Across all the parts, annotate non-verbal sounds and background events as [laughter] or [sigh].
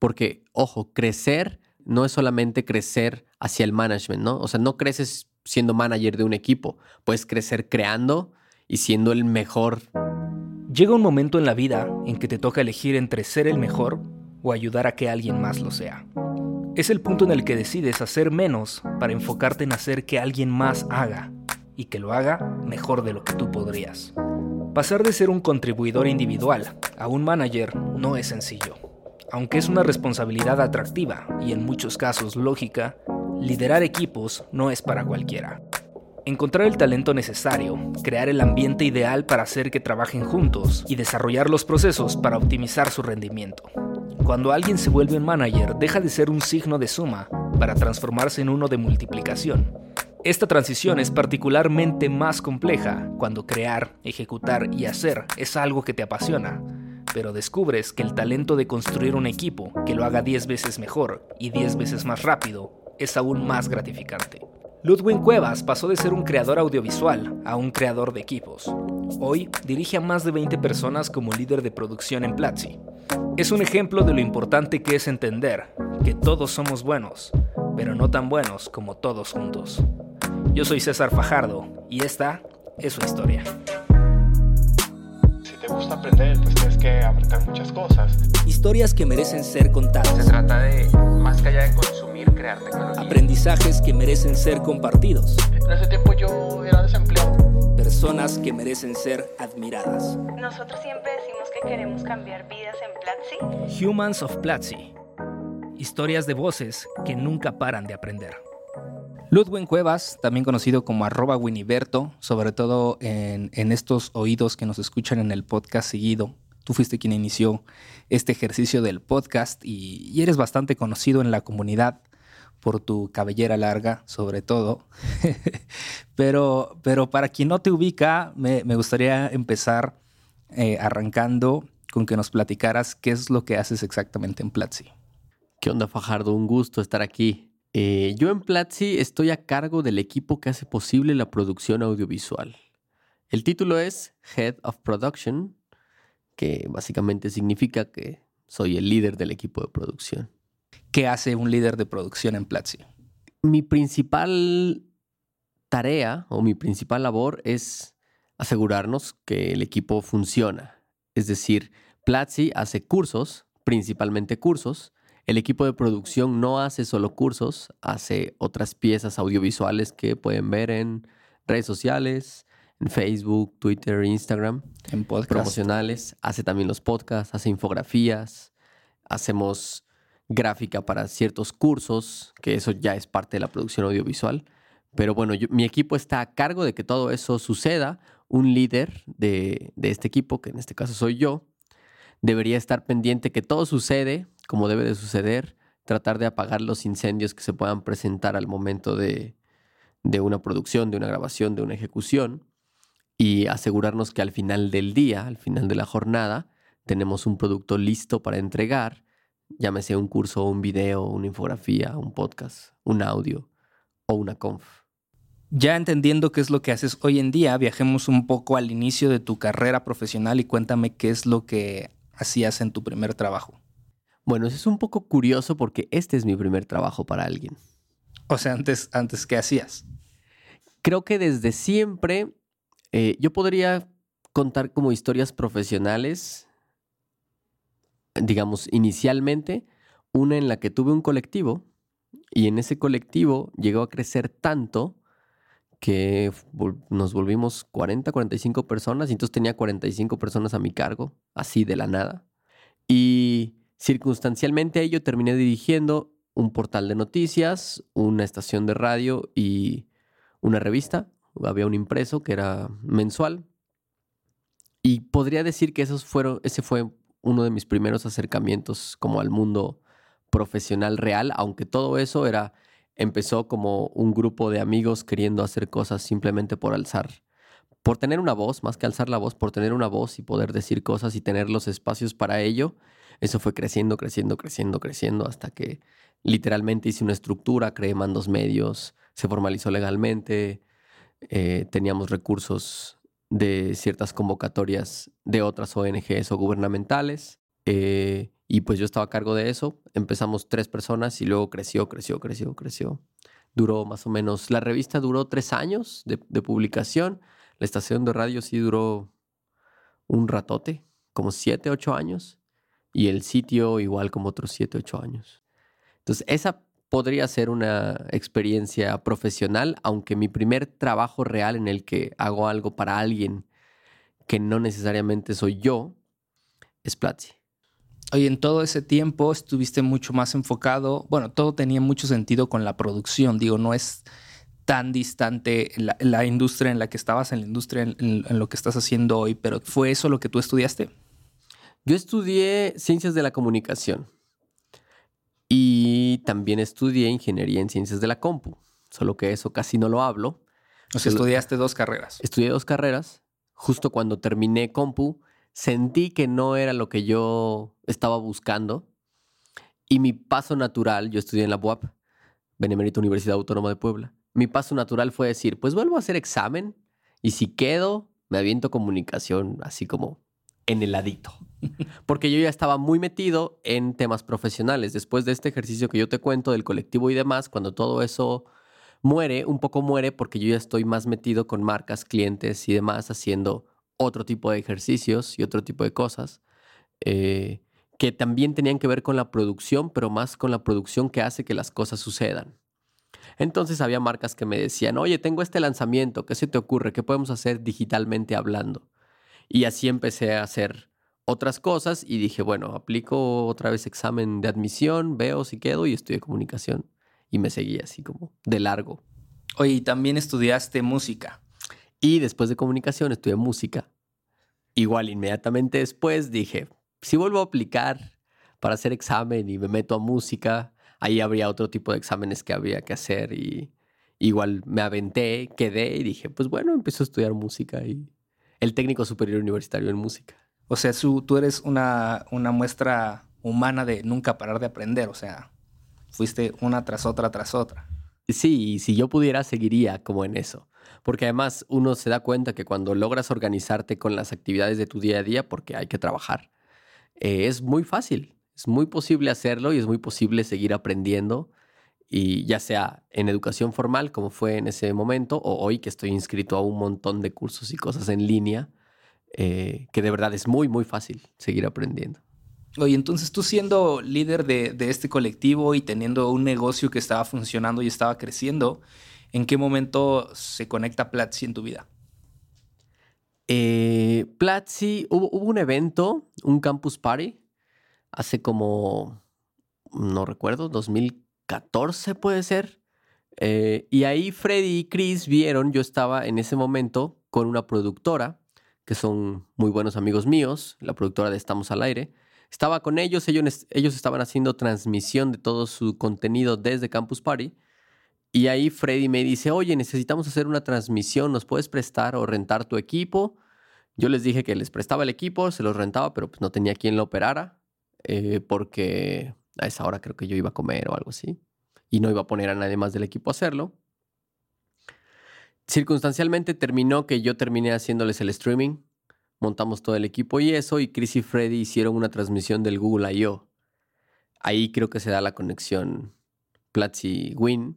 Porque, ojo, crecer no es solamente crecer hacia el management, ¿no? O sea, no creces siendo manager de un equipo, puedes crecer creando y siendo el mejor. Llega un momento en la vida en que te toca elegir entre ser el mejor o ayudar a que alguien más lo sea. Es el punto en el que decides hacer menos para enfocarte en hacer que alguien más haga y que lo haga mejor de lo que tú podrías. Pasar de ser un contribuidor individual a un manager no es sencillo. Aunque es una responsabilidad atractiva y en muchos casos lógica, liderar equipos no es para cualquiera. Encontrar el talento necesario, crear el ambiente ideal para hacer que trabajen juntos y desarrollar los procesos para optimizar su rendimiento. Cuando alguien se vuelve un manager, deja de ser un signo de suma para transformarse en uno de multiplicación. Esta transición es particularmente más compleja cuando crear, ejecutar y hacer es algo que te apasiona, pero descubres que el talento de construir un equipo que lo haga 10 veces mejor y 10 veces más rápido es aún más gratificante. Ludwig Cuevas pasó de ser un creador audiovisual a un creador de equipos. Hoy dirige a más de 20 personas como líder de producción en Platzi, es un ejemplo de lo importante que es entender que todos somos buenos, pero no tan buenos como todos juntos. Yo soy César Fajardo y esta es su historia. Gusta aprender, pues tienes que aprender muchas cosas. Historias que merecen ser contadas. Se trata de, más que allá de consumir, crear tecnología. Aprendizajes que merecen ser compartidos. En ese tiempo yo era desempleado. Personas que merecen ser admiradas. Nosotros siempre decimos que queremos cambiar vidas en Platzi. Humans of Platzi. Historias de voces que nunca paran de aprender. Ludwig Cuevas, también conocido como arroba Winiberto, sobre todo en, estos oídos que nos escuchan en el podcast seguido. Tú fuiste quien inició este ejercicio del podcast y, eres bastante conocido en la comunidad por tu cabellera larga, sobre todo. [laughs] pero, pero para quien no te ubica, me, me gustaría empezar eh, arrancando con que nos platicaras qué es lo que haces exactamente en Platzi. ¿Qué onda, Fajardo? Un gusto estar aquí. Eh, yo en Platzi estoy a cargo del equipo que hace posible la producción audiovisual. El título es Head of Production, que básicamente significa que soy el líder del equipo de producción. ¿Qué hace un líder de producción en Platzi? Mi principal tarea o mi principal labor es asegurarnos que el equipo funciona. Es decir, Platzi hace cursos, principalmente cursos. El equipo de producción no hace solo cursos, hace otras piezas audiovisuales que pueden ver en redes sociales, en Facebook, Twitter, Instagram. En podcast. Promocionales. Hace también los podcasts, hace infografías. Hacemos gráfica para ciertos cursos, que eso ya es parte de la producción audiovisual. Pero bueno, mi equipo está a cargo de que todo eso suceda un líder de, este equipo, que en este caso soy yo, debería estar pendiente que todo sucede como debe de suceder, tratar de apagar los incendios que se puedan presentar al momento de, de una producción, de una grabación, de una ejecución, y asegurarnos que al final del día, al final de la jornada, tenemos un producto listo para entregar, llámese un curso, un video, una infografía, un podcast, un audio o una conf. Ya entendiendo qué es lo que haces hoy en día, viajemos un poco al inicio de tu carrera profesional y cuéntame qué es lo que hacías en tu primer trabajo. Bueno, eso es un poco curioso porque este es mi primer trabajo para alguien. O sea, antes, antes ¿qué hacías? Creo que desde siempre eh, yo podría contar como historias profesionales, digamos, inicialmente, una en la que tuve un colectivo y en ese colectivo llegó a crecer tanto que nos volvimos 40, 45 personas y entonces tenía 45 personas a mi cargo, así de la nada. Y circunstancialmente yo terminé dirigiendo un portal de noticias, una estación de radio y una revista. Había un impreso que era mensual. Y podría decir que esos fueron, ese fue uno de mis primeros acercamientos como al mundo profesional real, aunque todo eso era empezó como un grupo de amigos queriendo hacer cosas simplemente por alzar, por tener una voz, más que alzar la voz, por tener una voz y poder decir cosas y tener los espacios para ello. Eso fue creciendo, creciendo, creciendo, creciendo hasta que literalmente hice una estructura, creé mandos medios, se formalizó legalmente, eh, teníamos recursos de ciertas convocatorias de otras ONGs o gubernamentales. Eh, Y pues yo estaba a cargo de eso. Empezamos tres personas y luego creció, creció, creció, creció. Duró más o menos, la revista duró tres años de, de publicación. La estación de radio sí duró un ratote, como siete, ocho años. Y el sitio igual como otros siete, ocho años. Entonces, esa podría ser una experiencia profesional, aunque mi primer trabajo real en el que hago algo para alguien que no necesariamente soy yo es Platzi. Oye, en todo ese tiempo estuviste mucho más enfocado, bueno, todo tenía mucho sentido con la producción, digo, no es tan distante la, la industria en la que estabas, en la industria en, en lo que estás haciendo hoy, pero ¿fue eso lo que tú estudiaste? Yo estudié ciencias de la comunicación y también estudié ingeniería en ciencias de la compu, solo que eso casi no lo hablo. O sea, Solo- estudiaste dos carreras. Estudié dos carreras. Justo cuando terminé compu, sentí que no era lo que yo estaba buscando. Y mi paso natural, yo estudié en la UAP, Benemérita Universidad Autónoma de Puebla. Mi paso natural fue decir, pues vuelvo a hacer examen y si quedo, me aviento comunicación así como en el ladito. [laughs] Porque yo ya estaba muy metido en temas profesionales. Después de este ejercicio que yo te cuento del colectivo y demás, cuando todo eso muere, un poco muere porque yo ya estoy más metido con marcas, clientes y demás, haciendo otro tipo de ejercicios y otro tipo de cosas eh, que también tenían que ver con la producción, pero más con la producción que hace que las cosas sucedan. Entonces había marcas que me decían, oye, tengo este lanzamiento, ¿qué se te ocurre? ¿Qué podemos hacer digitalmente hablando? Y así empecé a hacer otras cosas y dije, bueno, aplico otra vez examen de admisión, veo si quedo y estudié comunicación. Y me seguí así como de largo. Oye, y también estudiaste música. Y después de comunicación estudié música. Igual inmediatamente después dije, si vuelvo a aplicar para hacer examen y me meto a música, ahí habría otro tipo de exámenes que había que hacer y igual me aventé, quedé y dije, pues bueno, empiezo a estudiar música y el técnico superior universitario en música. O sea, su- tú eres una, una muestra humana de nunca parar de aprender. O sea, fuiste una tras otra tras otra. Sí, y si yo pudiera, seguiría como en eso. Porque además uno se da cuenta que cuando logras organizarte con las actividades de tu día a día, porque hay que trabajar, eh, es muy fácil. Es muy posible hacerlo y es muy posible seguir aprendiendo. Y ya sea en educación formal, como fue en ese momento, o hoy que estoy inscrito a un montón de cursos y cosas en línea, eh, que de verdad es muy, muy fácil seguir aprendiendo. Oye, entonces tú siendo líder de, de este colectivo y teniendo un negocio que estaba funcionando y estaba creciendo, ¿en qué momento se conecta Platzi en tu vida? Eh, Platzi, hubo, hubo un evento, un campus party, hace como, no recuerdo, 2014 puede ser. Eh, y ahí Freddy y Chris vieron, yo estaba en ese momento con una productora, que son muy buenos amigos míos, la productora de Estamos al Aire. Estaba con ellos, ellos, estaban haciendo transmisión de todo su contenido desde Campus Party. Y ahí Freddy me dice, oye, necesitamos hacer una transmisión, ¿nos puedes prestar o rentar tu equipo? Yo les dije que les prestaba el equipo, se los rentaba, pero pues no tenía quien lo operara, eh, porque a esa hora creo que yo iba a comer o algo así, y no iba a poner a nadie más del equipo a hacerlo. Circunstancialmente terminó que yo terminé haciéndoles el streaming, montamos todo el equipo y eso, y Chris y Freddy hicieron una transmisión del Google I.O. Ahí creo que se da la conexión Platzi-Win.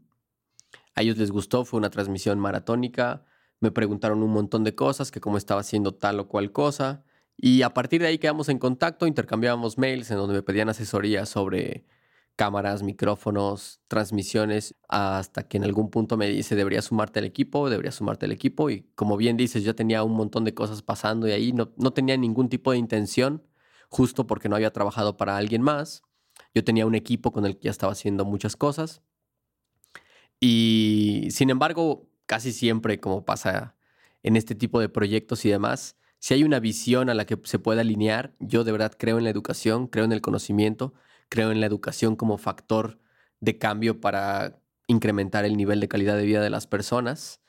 A ellos les gustó, fue una transmisión maratónica. Me preguntaron un montón de cosas, que cómo estaba haciendo tal o cual cosa. Y a partir de ahí quedamos en contacto, intercambiábamos mails en donde me pedían asesoría sobre cámaras, micrófonos, transmisiones, hasta que en algún punto me dice, deberías sumarte al equipo, deberías sumarte al equipo. Y como bien dices, yo tenía un montón de cosas pasando y ahí no, no tenía ningún tipo de intención, justo porque no había trabajado para alguien más. Yo tenía un equipo con el que ya estaba haciendo muchas cosas. Y sin embargo, casi siempre, como pasa en este tipo de proyectos y demás, si hay una visión a la que se pueda alinear, yo de verdad creo en la educación, creo en el conocimiento, creo en la educación como factor de cambio para incrementar el nivel de calidad de vida de las personas.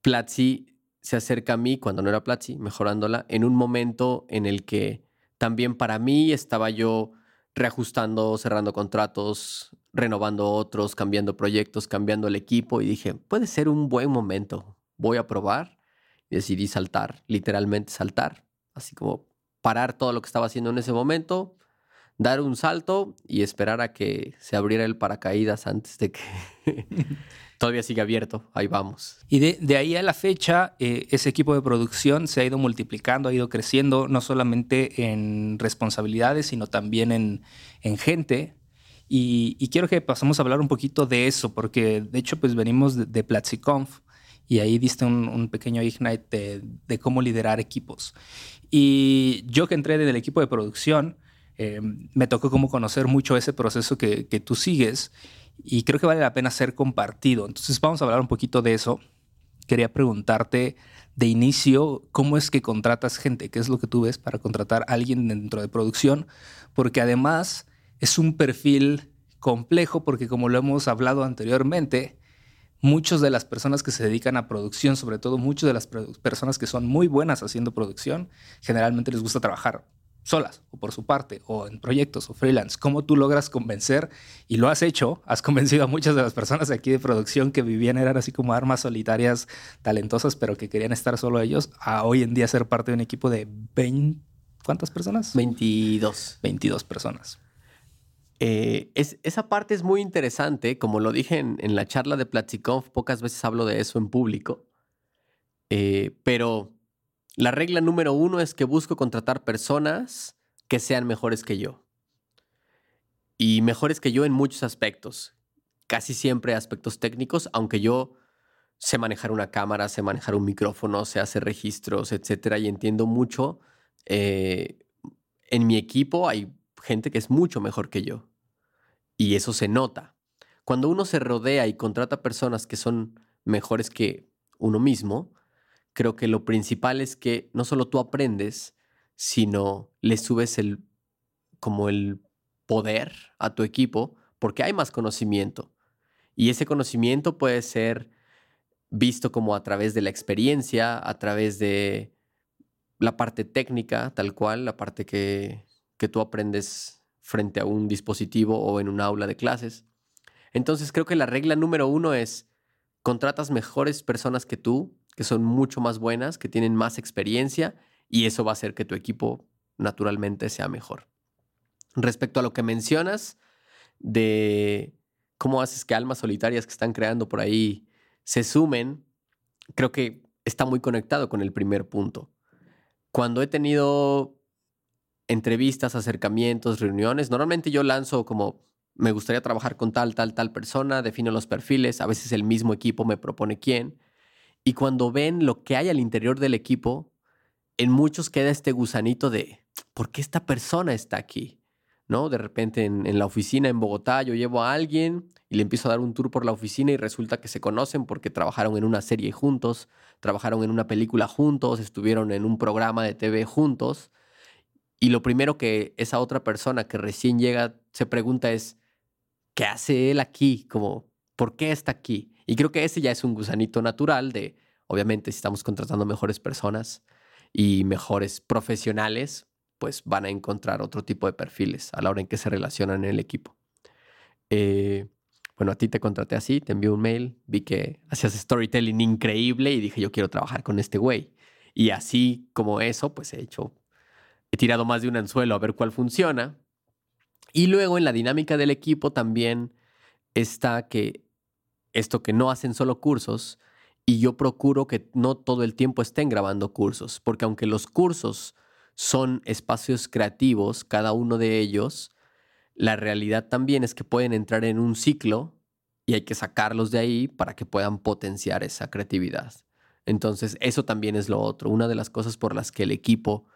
Platzi se acerca a mí, cuando no era Platzi, mejorándola, en un momento en el que también para mí estaba yo reajustando, cerrando contratos, renovando otros, cambiando proyectos, cambiando el equipo y dije, puede ser un buen momento, voy a probar. Y decidí saltar, literalmente saltar, así como parar todo lo que estaba haciendo en ese momento, dar un salto y esperar a que se abriera el paracaídas antes de que [laughs] [laughs] todavía siga abierto. Ahí vamos. Y de, de ahí a la fecha, eh, ese equipo de producción se ha ido multiplicando, ha ido creciendo, no solamente en responsabilidades, sino también en, en gente. Y, y quiero que pasemos a hablar un poquito de eso, porque de hecho, pues venimos de, de PlatziConf y ahí diste un, pequeño ignite de, cómo liderar equipos. Y yo que entré en el equipo de producción, eh, me tocó como conocer mucho ese proceso que, que tú sigues y creo que vale la pena ser compartido. Entonces vamos a hablar un poquito de eso. Quería preguntarte de inicio, ¿cómo es que contratas gente? ¿Qué es lo que tú ves para contratar a alguien dentro de producción? Porque además es un perfil complejo porque como lo hemos hablado anteriormente, muchas de las personas que se dedican a producción, sobre todo muchas de las personas que son muy buenas haciendo producción, generalmente les gusta trabajar solas o por su parte o en proyectos o freelance. ¿Cómo tú logras convencer? Y lo has hecho, has convencido a muchas de las personas aquí de producción que vivían, eran así como armas solitarias talentosas, pero que querían estar solo ellos, a hoy en día ser parte de un equipo de 20, ¿cuántas personas? 22. 22 personas. Eh, es, esa parte es muy interesante. Como lo dije en, la charla de PlatziConf, pocas veces hablo de eso en público. Eh, pero la regla número uno es que busco contratar personas que sean mejores que yo. Y mejores que yo en muchos aspectos. Casi siempre aspectos técnicos, aunque yo sé manejar una cámara, sé manejar un micrófono, sé hacer registros, etcétera, y entiendo mucho. Eh, en mi equipo hay gente que es mucho mejor que yo. Y eso se nota. Cuando uno se rodea y contrata personas que son mejores que uno mismo, creo que lo principal es que no solo tú aprendes, sino le subes el como el poder a tu equipo porque hay más conocimiento. Y ese conocimiento puede ser visto como a través de la experiencia, a través de la parte técnica, tal cual, la parte que, que tú aprendes frente a un dispositivo o en un aula de clases. Entonces creo que la regla número uno es contratas mejores personas que tú, que son mucho más buenas, que tienen más experiencia y eso va a hacer que tu equipo naturalmente sea mejor. Respecto a lo que mencionas de cómo haces que almas solitarias que están creando por ahí se sumen, creo que está muy conectado con el primer punto. Cuando he tenido entrevistas, acercamientos, reuniones, normalmente yo lanzo como me gustaría trabajar con tal, tal, tal persona, defino los perfiles, a veces el mismo equipo me propone quién, y cuando ven lo que hay al interior del equipo, en muchos queda este gusanito de, ¿por qué esta persona está aquí? ¿No? De repente en, en, la oficina en Bogotá yo llevo a alguien y le empiezo a dar un tour por la oficina y resulta que se conocen porque trabajaron en una serie juntos, trabajaron en una película juntos, estuvieron en un programa de TV juntos. Y lo primero que esa otra persona que recién llega se pregunta es, ¿qué hace él aquí? Como, ¿por qué está aquí? Y creo que ese ya es un gusanito natural de, obviamente, si estamos contratando mejores personas y mejores profesionales, pues van a encontrar otro tipo de perfiles a la hora en que se relacionan en el equipo. Eh, bueno, a ti te contraté así, te envié un mail, vi que hacías storytelling increíble y dije, yo quiero trabajar con este güey. Y así como eso, pues he hecho, he tirado más de un anzuelo a ver cuál funciona. Y luego en la dinámica del equipo también está que esto que no hacen solo cursos y yo procuro que no todo el tiempo estén grabando cursos, porque aunque los cursos son espacios creativos, cada uno de ellos, la realidad también es que pueden entrar en un ciclo y hay que sacarlos de ahí para que puedan potenciar esa creatividad. Entonces, eso también es lo otro. Una de las cosas por las que el equipo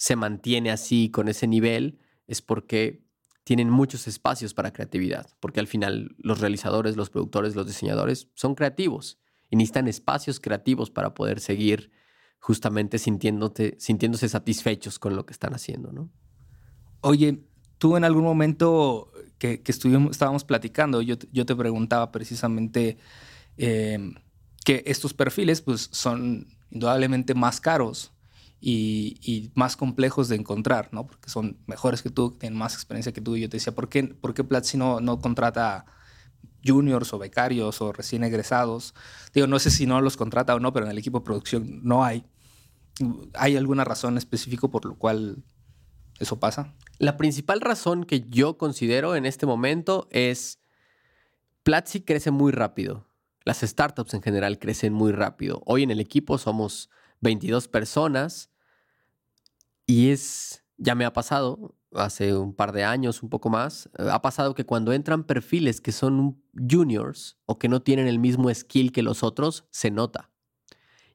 se mantiene así con ese nivel es porque tienen muchos espacios para creatividad, porque al final los realizadores, los productores, los diseñadores son creativos y necesitan espacios creativos para poder seguir justamente sintiéndose satisfechos con lo que están haciendo, ¿no? Oye, tú en algún momento que, que estuvimos, estábamos platicando, yo, yo te preguntaba precisamente eh, que estos perfiles pues, son indudablemente más caros y, más complejos de encontrar, ¿no? Porque son mejores que tú, tienen más experiencia que tú. Y yo te decía, ¿por qué, por qué Platzi no, no contrata juniors o becarios o recién egresados? Digo, no sé si no los contrata o no, pero en el equipo de producción no hay. ¿Hay alguna razón específica por lo cual ¿Eso pasa? La principal razón que yo considero en este momento es Platzi crece muy rápido. Las startups en general crecen muy rápido. Hoy en el equipo somos 22 personas y es, ya me ha pasado, hace un par de años, un poco más, eh, ha pasado que cuando entran perfiles que son juniors o que no tienen el mismo skill que los otros, se nota.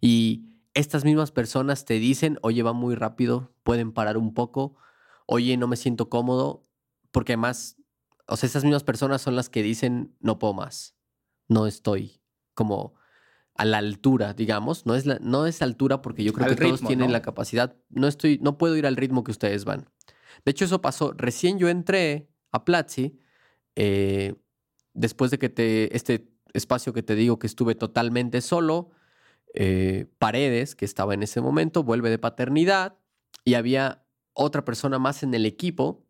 Y estas mismas personas te dicen, oye, va muy rápido, pueden parar un poco, oye, no me siento cómodo, porque además, o sea, estas mismas personas son las que dicen, no puedo más, no estoy como a la altura, digamos, no es, la, no es altura porque yo creo que todos tienen la capacidad, no estoy, no puedo ir al ritmo que ustedes van. De hecho, eso pasó, recién yo entré a Platzi, eh, después de que te, este espacio que te digo que estuve totalmente solo, eh, Paredes, que estaba en ese momento, vuelve de paternidad y había otra persona más en el equipo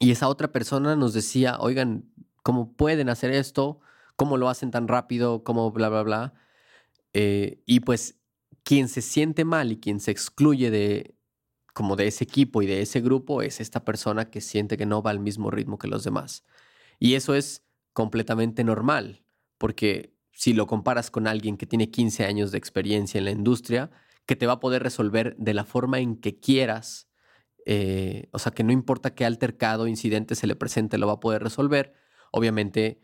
y esa otra persona nos decía, oigan, ¿cómo pueden hacer esto? ¿Cómo lo hacen tan rápido? ¿Cómo bla, bla, bla? Eh, y pues quien se siente mal y quien se excluye de como de ese equipo y de ese grupo es esta persona que siente que no va al mismo ritmo que los demás. Y eso es completamente normal, porque si lo comparas con alguien que tiene 15 años de experiencia en la industria, que te va a poder resolver de la forma en que quieras, eh, o sea, que no importa qué altercado, incidente se le presente, lo va a poder resolver, obviamente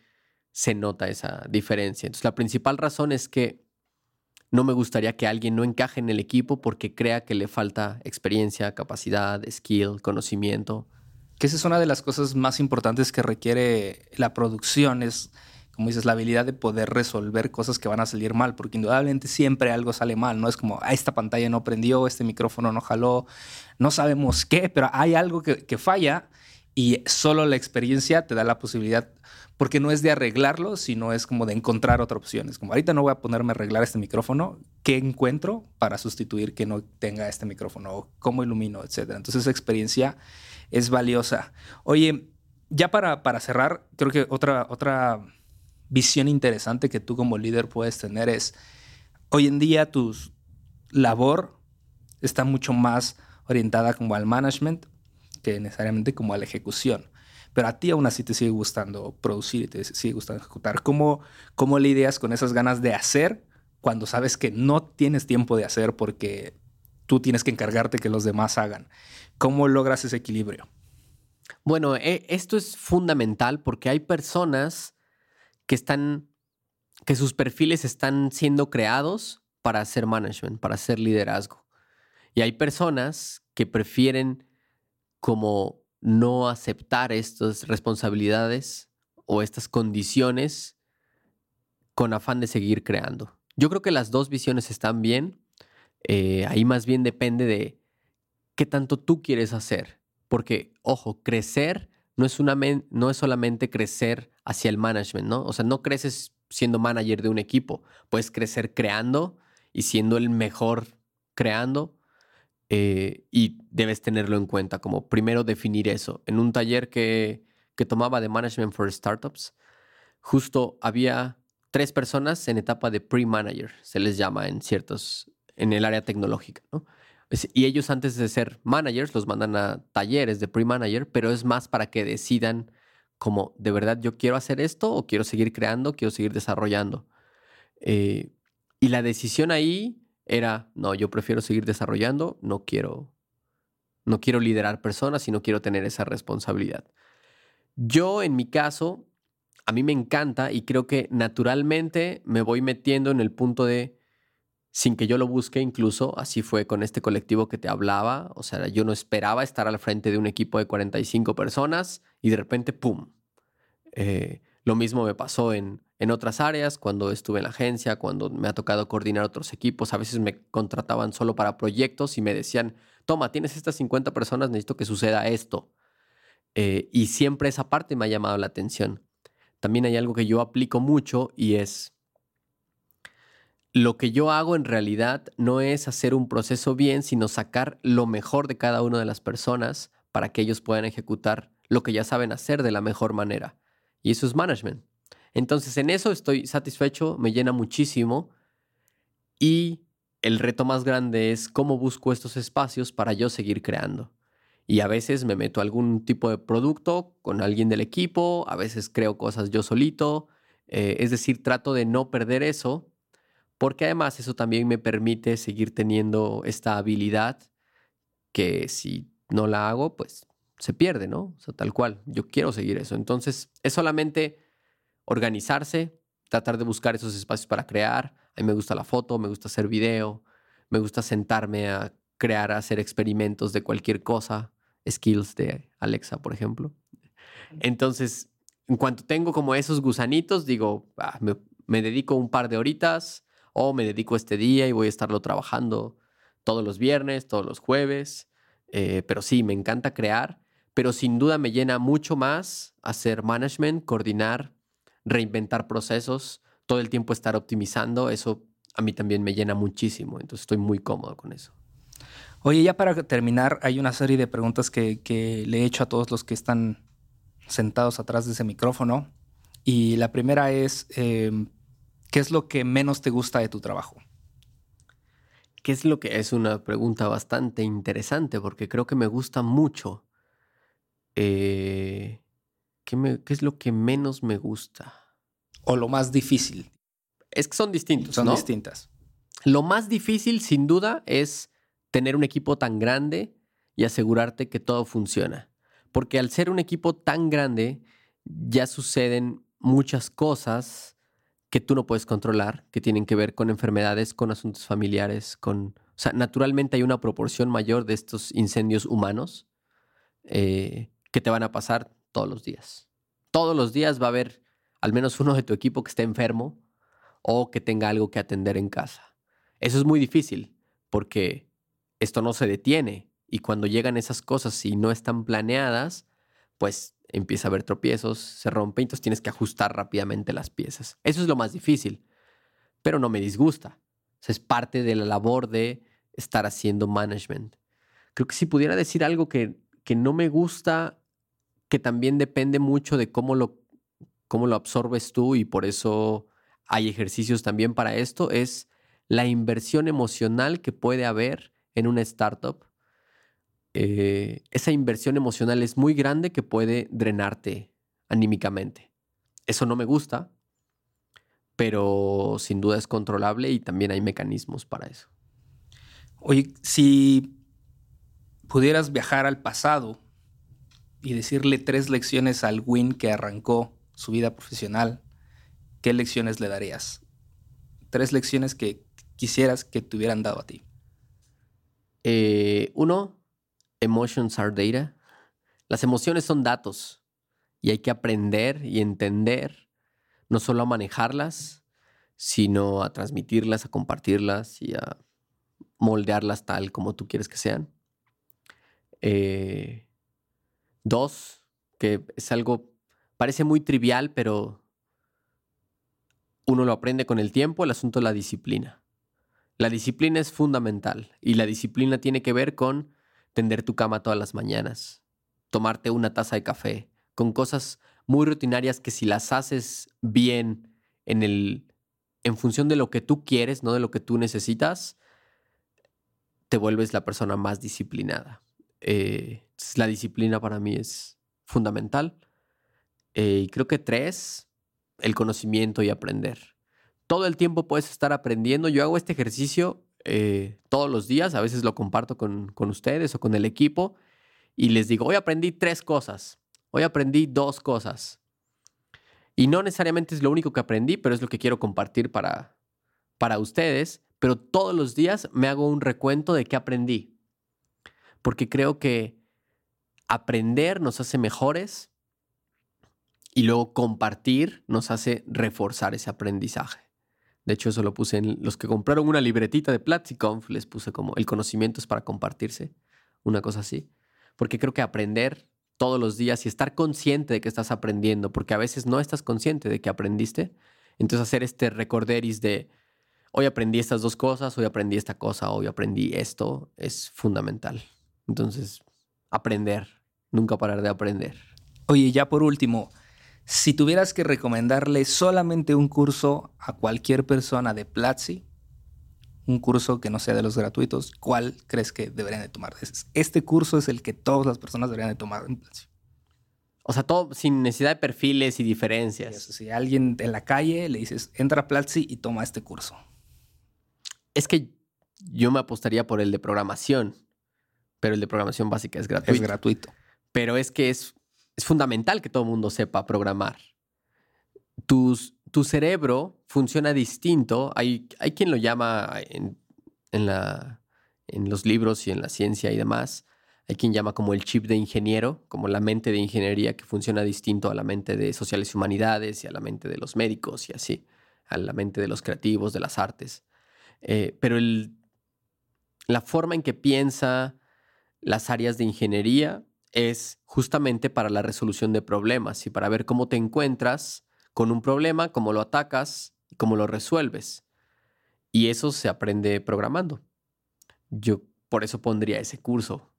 se nota esa diferencia. Entonces, la principal razón es que no me gustaría que alguien no encaje en el equipo porque crea que le falta experiencia, capacidad, skill, conocimiento. Que esa es una de las cosas más importantes que requiere la producción, es como dices, la habilidad de poder resolver cosas que van a salir mal, porque indudablemente siempre algo sale mal, no es como, ah, esta pantalla no prendió, este micrófono no jaló, no sabemos qué, pero hay algo que, que falla y solo la experiencia te da la posibilidad, porque no es de arreglarlo, sino es como de encontrar otra opción. Es como, ahorita no voy a ponerme a arreglar este micrófono, ¿qué encuentro para sustituir que no tenga este micrófono? ¿Cómo ilumino? Etcétera. Entonces esa experiencia es valiosa. Oye, ya para, para cerrar, creo que otra, otra visión interesante que tú como líder puedes tener es, hoy en día tu labor está mucho más orientada como al management que necesariamente como a la ejecución. Pero a ti aún así te sigue gustando producir y te sigue gustando ejecutar. ¿Cómo, cómo lidias con esas ganas de hacer cuando sabes que no tienes tiempo de hacer porque tú tienes que encargarte que los demás hagan? ¿Cómo logras ese equilibrio? Bueno, e, esto es fundamental porque hay personas que están, que sus perfiles están siendo creados para hacer management, para hacer liderazgo. Y hay personas que prefieren como no aceptar estas responsabilidades o estas condiciones con afán de seguir creando. Yo creo que las dos visiones están bien. Eh, ahí más bien depende de qué tanto tú quieres hacer. Porque, ojo, crecer no es, una no es solamente crecer hacia el management, ¿no? O sea, no creces siendo manager de un equipo, puedes crecer creando y siendo el mejor creando eh, y debes tenerlo en cuenta, como primero definir eso. En un taller que, que tomaba de Management for Startups, justo había tres personas en etapa de pre-manager, se les llama en ciertos, en el área tecnológica, ¿no? Y ellos antes de ser managers los mandan a talleres de pre-manager, pero es más para que decidan como, ¿de verdad yo quiero hacer esto o quiero seguir creando, quiero seguir desarrollando? Eh, y la decisión ahí era, no, yo prefiero seguir desarrollando, no quiero, no quiero liderar personas y no quiero tener esa responsabilidad. Yo, en mi caso, a mí me encanta y creo que naturalmente me voy metiendo en el punto de sin que yo lo busque incluso, así fue con este colectivo que te hablaba, o sea, yo no esperaba estar al frente de un equipo de 45 personas y de repente, ¡pum! Eh, lo mismo me pasó en, en otras áreas, cuando estuve en la agencia, cuando me ha tocado coordinar otros equipos, a veces me contrataban solo para proyectos y me decían, toma, tienes estas 50 personas, necesito que suceda esto. Eh, y siempre esa parte me ha llamado la atención. También hay algo que yo aplico mucho y es lo que yo hago en realidad no es hacer un proceso bien, sino sacar lo mejor de cada una de las personas para que ellos puedan ejecutar lo que ya saben hacer de la mejor manera. Y eso es management. Entonces en eso estoy satisfecho, me llena muchísimo y el reto más grande es cómo busco estos espacios para yo seguir creando. Y a veces me meto a algún tipo de producto con alguien del equipo, a veces creo cosas yo solito. Eh, es decir, trato de no perder eso, porque además eso también me permite seguir teniendo esta habilidad que si no la hago, pues se pierde, ¿no? O sea, tal cual. Yo quiero seguir eso. Entonces, es solamente organizarse, tratar de buscar esos espacios para crear. A mí me gusta la foto, me gusta hacer video, me gusta sentarme a crear, a hacer experimentos de cualquier cosa, skills de Alexa, por ejemplo. Entonces, en cuanto tengo como esos gusanitos, digo, me, dedico un par de horitas o me dedico este día y voy a estarlo trabajando todos los viernes, todos los jueves. Eh, pero sí, me encanta crear, pero sin duda me llena mucho más hacer management, coordinar, reinventar procesos, todo el tiempo estar optimizando. Eso a mí también me llena muchísimo, entonces estoy muy cómodo con eso. Oye, ya para terminar, hay una serie de preguntas que, que le he hecho a todos los que están sentados atrás de ese micrófono. Y la primera es, em, ¿qué es lo que menos te gusta de tu trabajo? ¿Qué es lo que es una pregunta bastante interesante? Porque creo que me gusta mucho. Eh, ¿qué, ¿Qué es lo que menos me gusta? O lo más difícil. Es que son distintos. Son distintas. Lo más difícil, sin duda, es tener un equipo tan grande y asegurarte que todo funciona. Porque al ser un equipo tan grande, ya suceden muchas cosas que tú no puedes controlar, que tienen que ver con enfermedades, con asuntos familiares, con... O sea, naturalmente hay una proporción mayor de estos incendios humanos eh, que te van a pasar todos los días. Todos los días va a haber al menos uno de tu equipo que esté enfermo o que tenga algo que atender en casa. Eso es muy difícil porque esto no se detiene y cuando llegan esas cosas y no están planeadas, pues empieza a haber tropiezos, se rompe, entonces tienes que ajustar rápidamente las piezas. Eso es lo más difícil, pero no me disgusta. es parte de la labor de estar haciendo management. Creo que si pudiera decir algo que, que no me gusta, que también depende mucho de cómo lo, cómo lo absorbes tú y por eso hay ejercicios también para esto, es la inversión emocional que puede haber en una startup eh, esa inversión emocional es muy grande que puede drenarte anímicamente. Eso no me gusta, pero sin duda es controlable y también hay mecanismos para eso. Oye, si pudieras viajar al pasado y decirle tres lecciones al Win que arrancó su vida profesional, ¿qué lecciones le darías? Tres lecciones que quisieras que te hubieran dado a ti. Eh, uno, emotions are data. Las emociones son datos y hay que aprender y entender no solo a manejarlas, sino a transmitirlas, a compartirlas y a moldearlas tal como tú quieres que sean. Eh, dos, que es algo, parece muy trivial, pero uno lo aprende con el tiempo, el asunto de la disciplina. La disciplina es fundamental y la disciplina tiene que ver con tender tu cama todas las mañanas, tomarte una taza de café, con cosas muy rutinarias que si las haces bien en el en función de lo que tú quieres, no de lo que tú necesitas, te vuelves la persona más disciplinada. Eh, la disciplina para mí es fundamental. Eh, y creo que tres, el conocimiento y aprender. Todo el tiempo puedes estar aprendiendo. Yo hago este ejercicio eh, todos los días, a veces lo comparto con, ustedes o con el equipo y les digo, hoy aprendí tres cosas, hoy aprendí dos cosas. Y no necesariamente es lo único que aprendí, pero es lo que quiero compartir para, para ustedes, pero todos los días me hago un recuento de qué aprendí, porque creo que aprender nos hace mejores y luego compartir nos hace reforzar ese aprendizaje. De hecho, eso lo puse en los que compraron una libretita de PlatziConf, les puse como el conocimiento es para compartirse, una cosa así. Porque creo que aprender todos los días y estar consciente de que estás aprendiendo, porque a veces no estás consciente de que aprendiste. Entonces hacer este recorderis de hoy aprendí estas dos cosas, hoy aprendí esta cosa, hoy aprendí esto, es fundamental. Entonces, aprender, nunca parar de aprender. Oye, ya por último, si tuvieras que recomendarle solamente un curso a cualquier persona de Platzi, un curso que no sea de los gratuitos, ¿cuál crees que deberían de tomar? Este curso es el que todas las personas deberían de tomar en Platzi. O sea, todo sin necesidad de perfiles y diferencias. si alguien en la calle le dices, entra a Platzi y toma este curso. Es que yo me apostaría por el de programación, pero el de programación básica es gratuito. Es gratuito. Pero es que es, es fundamental que todo el mundo sepa programar. Tu cerebro funciona distinto. Hay, hay quien lo llama en, la, en los libros y en la ciencia y demás. Hay quien llama como el chip de ingeniero, como la mente de ingeniería que funciona distinto a la mente de sociales y humanidades y a la mente de los médicos y así, a la mente de los creativos, de las artes. Eh, pero el, la forma en que piensa las áreas de ingeniería es justamente para la resolución de problemas y para ver cómo te encuentras con un problema, cómo lo atacas y cómo lo resuelves. Y eso se aprende programando. Yo por eso pondría ese curso.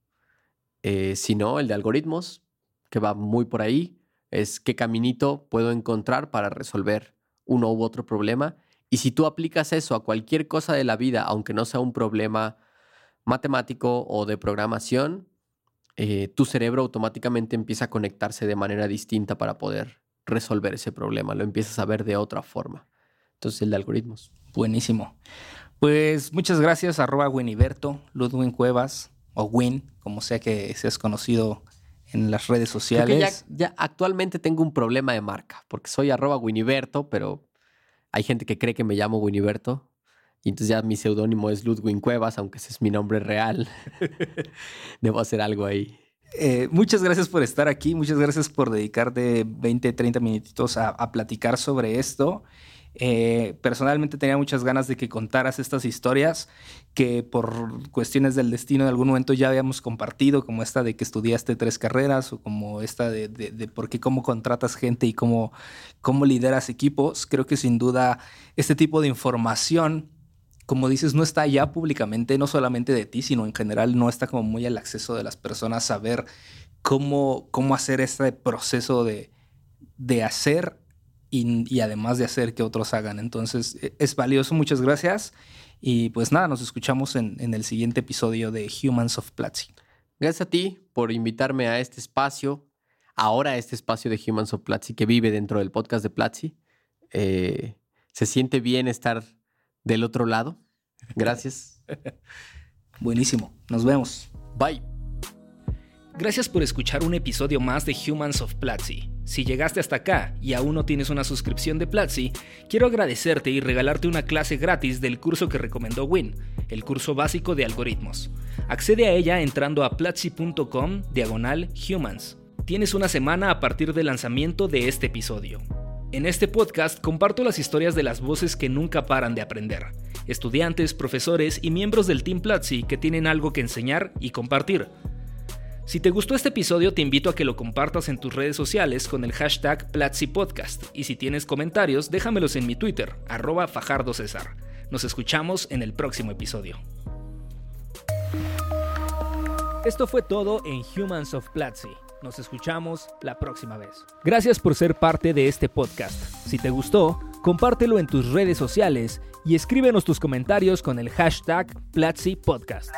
Eh, si no, el de algoritmos, que va muy por ahí, es qué caminito puedo encontrar para resolver uno u otro problema. Y si tú aplicas eso a cualquier cosa de la vida, aunque no sea un problema matemático o de programación, eh, tu cerebro automáticamente empieza a conectarse de manera distinta para poder resolver ese problema, lo empiezas a ver de otra forma. Entonces, el de algoritmos. Buenísimo. Pues muchas gracias, arroba Winiberto, Ludwin Cuevas, o Win, como sea que seas conocido en las redes sociales. Ya, actualmente tengo un problema de marca, porque soy arroba Winiberto, pero hay gente que cree que me llamo Winiberto. Y entonces ya mi seudónimo es Ludwin Cuevas, aunque ese es mi nombre real. [laughs] Debo hacer algo ahí. Eh, muchas gracias por estar aquí, muchas gracias por dedicarte 20, 30 minutitos a, platicar sobre esto. Eh, personalmente tenía muchas ganas de que contaras estas historias que por cuestiones del destino en algún momento ya habíamos compartido, como esta de que estudiaste tres carreras o como esta de, de, por qué cómo contratas gente y cómo, cómo lideras equipos. Creo que sin duda este tipo de información como dices, no está ya públicamente, no solamente de ti, sino en general no está como muy al acceso de las personas saber cómo, cómo hacer este proceso de, de hacer y, además de hacer que otros hagan. Entonces, e, es valioso, muchas gracias. Y pues nada, nos escuchamos en, en el siguiente episodio de Humans of Platzi. Gracias a ti por invitarme a este espacio, ahora a este espacio de Humans of Platzi que vive dentro del podcast de Platzi. Eh, se siente bien estar del otro lado. Gracias. [laughs] Buenísimo. Nos vemos. Bye. Gracias por escuchar un episodio más de Humans of Platzi. Si llegaste hasta acá y aún no tienes una suscripción de Platzi, quiero agradecerte y regalarte una clase gratis del curso que recomendó Win, el curso básico de algoritmos. Accede a ella entrando a platzi.com diagonal humans. Tienes una semana a partir del lanzamiento de este episodio. En este podcast comparto las historias de las voces que nunca paran de aprender, estudiantes, profesores y miembros del Team Platzi que tienen algo que enseñar y compartir. Si te gustó este episodio te invito a que lo compartas en tus redes sociales con el hashtag Platzi Podcast y si tienes comentarios déjamelos en mi Twitter, arroba. Nos escuchamos en el próximo episodio. Esto fue todo en Humans of Platzi. Nos escuchamos la próxima vez. Gracias por ser parte de este podcast. Si te gustó, compártelo en tus redes sociales y escríbenos tus comentarios con el hashtag Platzi Podcast.